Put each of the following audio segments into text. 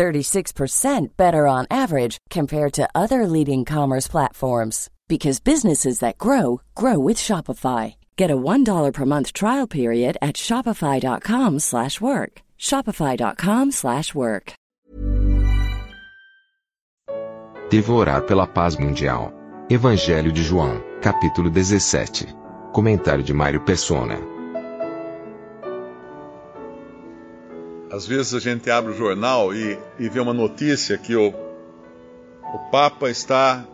36% better on average compared to other leading commerce platforms because businesses that grow grow with Shopify. Get a $1 per month trial period at shopify.com/work. shopify.com/work. Devo orar pela paz mundial. Evangelho de João, capítulo 17. Comentário de Mário Persona. Às vezes a gente abre o jornal e, e vê uma notícia que o, o Papa está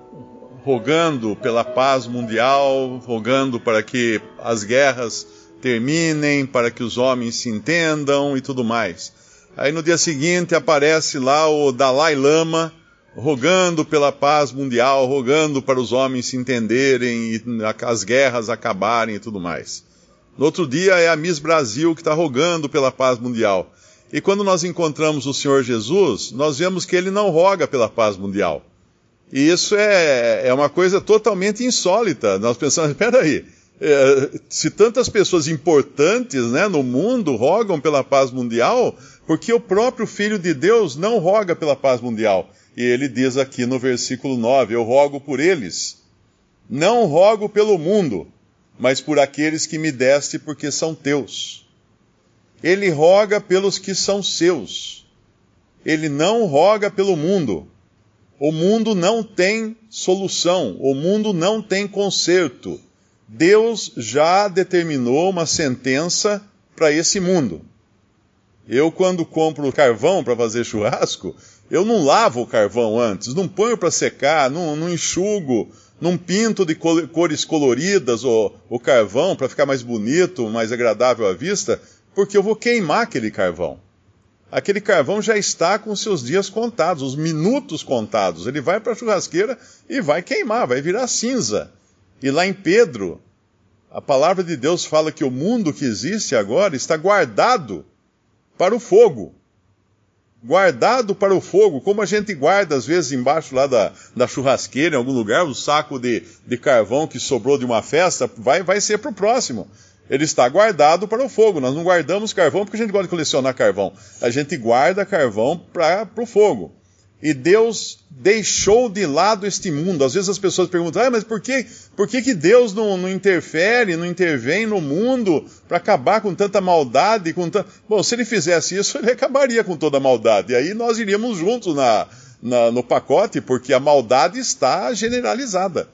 rogando pela paz mundial, rogando para que as guerras terminem, para que os homens se entendam e tudo mais. Aí no dia seguinte aparece lá o Dalai Lama rogando pela paz mundial, rogando para os homens se entenderem e as guerras acabarem e tudo mais. No outro dia é a Miss Brasil que está rogando pela paz mundial. E quando nós encontramos o Senhor Jesus, nós vemos que ele não roga pela paz mundial. E isso é, é uma coisa totalmente insólita. Nós pensamos, espera aí, é, se tantas pessoas importantes né, no mundo rogam pela paz mundial, porque o próprio Filho de Deus não roga pela paz mundial. E ele diz aqui no versículo 9: Eu rogo por eles. Não rogo pelo mundo, mas por aqueles que me deste, porque são teus. Ele roga pelos que são seus. Ele não roga pelo mundo. O mundo não tem solução, o mundo não tem conserto. Deus já determinou uma sentença para esse mundo. Eu, quando compro carvão para fazer churrasco, eu não lavo o carvão antes, não ponho para secar, não, não, enxugo, não pinto de cores coloridas o, o carvão para ficar mais bonito, mais agradável à vista, porque eu vou queimar aquele carvão. Aquele carvão já está com seus dias contados, os minutos contados. Ele vai para a churrasqueira e vai queimar, vai virar cinza. E lá em Pedro, a palavra de Deus fala que o mundo que existe agora está guardado para o fogo guardado para o fogo, como a gente guarda às vezes embaixo lá da, da churrasqueira, em algum lugar, o saco de, de carvão que sobrou de uma festa, vai, vai ser para o próximo. Ele está guardado para o fogo. Nós não guardamos carvão porque a gente gosta de colecionar carvão. A gente guarda carvão para o fogo. E Deus deixou de lado este mundo. Às vezes as pessoas perguntam, ah, mas por que, por que, que Deus não, não interfere, não intervém no mundo para acabar com tanta maldade? Com ta... Bom, se ele fizesse isso, ele acabaria com toda a maldade. E aí nós iríamos juntos na, na, no pacote, porque a maldade está generalizada.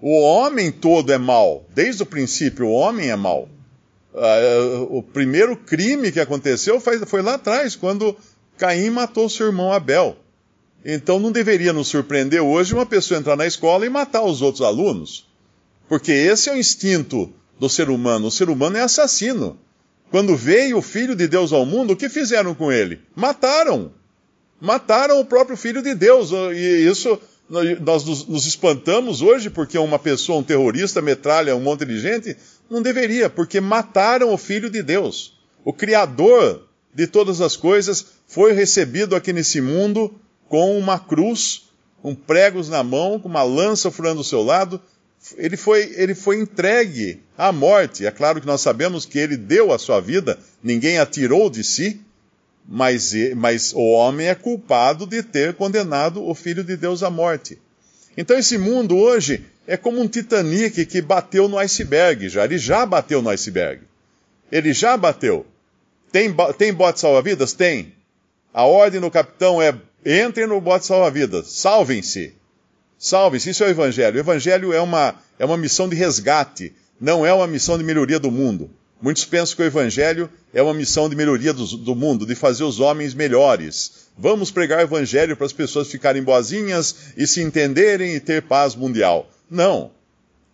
O homem todo é mau. Desde o princípio, o homem é mau. Uh, o primeiro crime que aconteceu foi lá atrás, quando Caim matou seu irmão Abel. Então não deveria nos surpreender hoje uma pessoa entrar na escola e matar os outros alunos. Porque esse é o instinto do ser humano. O ser humano é assassino. Quando veio o Filho de Deus ao mundo, o que fizeram com ele? Mataram. Mataram o próprio Filho de Deus. E isso nós nos espantamos hoje porque uma pessoa, um terrorista, metralha um monte de gente. Não deveria, porque mataram o Filho de Deus. O Criador de todas as coisas foi recebido aqui nesse mundo com uma cruz, com pregos na mão, com uma lança furando o seu lado. Ele foi, ele foi entregue à morte. É claro que nós sabemos que ele deu a sua vida, ninguém atirou de si, mas, mas o homem é culpado de ter condenado o Filho de Deus à morte. Então esse mundo hoje é como um Titanic que bateu no iceberg já. Ele já bateu no iceberg. Ele já bateu. Tem, tem bote salva-vidas? Tem. A ordem do capitão é Entrem no bote salva-vidas. Salvem-se. Salvem-se. Isso é o Evangelho. O Evangelho é uma, é uma missão de resgate, não é uma missão de melhoria do mundo. Muitos pensam que o Evangelho é uma missão de melhoria do, do, mundo, de fazer os homens melhores. Vamos pregar o Evangelho para as pessoas ficarem boazinhas e se entenderem e ter paz mundial. Não.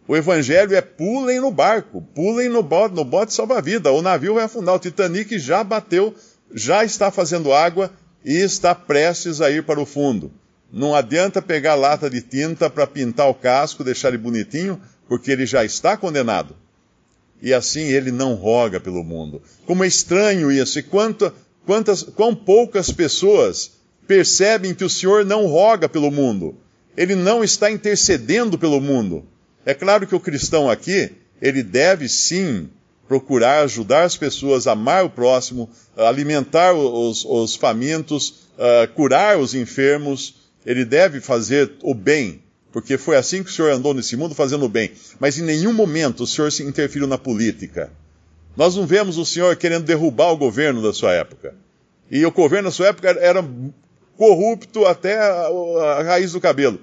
O Evangelho é pulem no barco, pulem no bote, no bote salva-vida. O navio vai afundar. O Titanic já bateu, já está fazendo água e está prestes a ir para o fundo. Não adianta pegar lata de tinta para pintar o casco, deixar ele bonitinho, porque ele já está condenado. E assim ele não roga pelo mundo. Como é estranho isso, e quanto, quantas, quão poucas pessoas percebem que o Senhor não roga pelo mundo. Ele não está intercedendo pelo mundo. É claro que o cristão aqui, ele deve sim procurar ajudar as pessoas, amar o próximo, alimentar os, os famintos, uh, curar os enfermos. Ele deve fazer o bem, porque foi assim que o Senhor andou nesse mundo fazendo o bem. Mas em nenhum momento o Senhor se interferiu na política. Nós não vemos o Senhor querendo derrubar o governo da sua época. E o governo da sua época era corrupto até a, raiz do cabelo.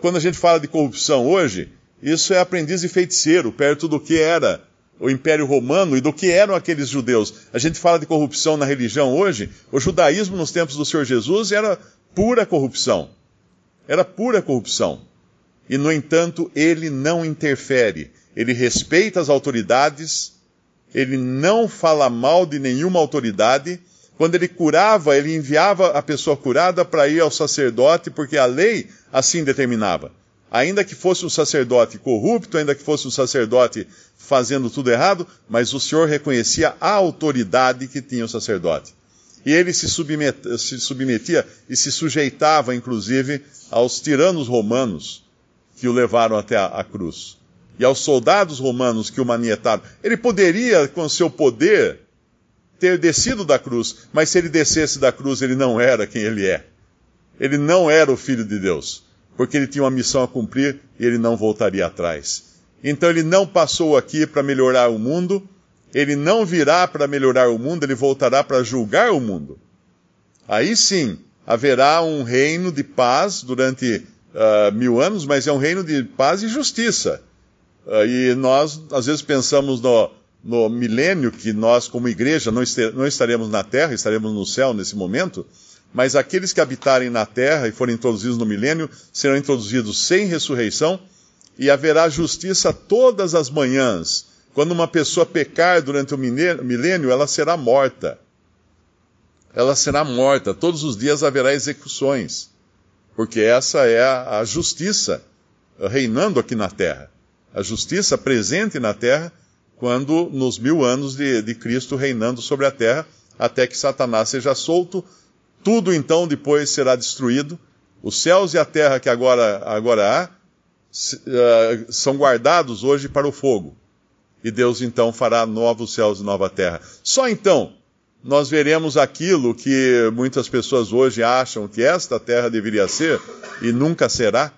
Quando a gente fala de corrupção hoje, isso é aprendiz e feiticeiro, perto do que era o Império Romano e do que eram aqueles judeus. A gente fala de corrupção na religião hoje, o judaísmo nos tempos do Senhor Jesus era pura corrupção. Era pura corrupção. E, no entanto, ele não interfere. Ele respeita as autoridades, ele não fala mal de nenhuma autoridade. Quando ele curava, ele enviava a pessoa curada para ir ao sacerdote, porque a lei assim determinava ainda que fosse um sacerdote corrupto, ainda que fosse um sacerdote fazendo tudo errado, mas o Senhor reconhecia a autoridade que tinha o sacerdote. E ele se, submet, se submetia e se sujeitava, inclusive, aos tiranos romanos que o levaram até a, a cruz. E aos soldados romanos que o manietaram. Ele poderia, com seu poder, ter descido da cruz, mas se ele descesse da cruz, ele não era quem ele é. Ele não era o Filho de Deus porque ele tinha uma missão a cumprir e ele não voltaria atrás. Então ele não passou aqui para melhorar o mundo, ele não virá para melhorar o mundo, ele voltará para julgar o mundo. Aí sim haverá um reino de paz durante uh, mil anos, mas é um reino de paz e justiça. Uh, e nós, às vezes, pensamos no, no milênio, que nós, como igreja, não, não estaremos na terra, estaremos no céu nesse momento. Mas aqueles que habitarem na terra e forem introduzidos no milênio serão introduzidos sem ressurreição, e haverá justiça todas as manhãs. Quando uma pessoa pecar durante o milênio, ela será morta. Ela será morta. Todos os dias haverá execuções. Porque essa é a justiça reinando aqui na terra. A justiça presente na terra, quando nos mil anos de, de Cristo reinando sobre a terra, até que Satanás seja solto tudo então depois será destruído. Os céus e a terra que agora, agora há uh, são guardados hoje para o fogo. E Deus então fará novos céus e nova terra. Só então nós veremos aquilo que muitas pessoas hoje acham que esta terra deveria ser e nunca será,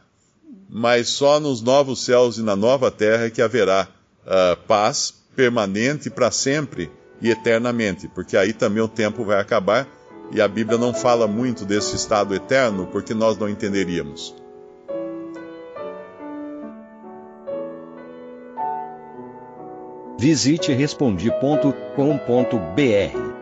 mas só nos novos céus e na nova terra é que haverá uh, paz permanente para sempre e eternamente, porque aí também o tempo vai acabar e a Bíblia não fala muito desse estado eterno porque nós não entenderíamos. Visite respondi.com.br.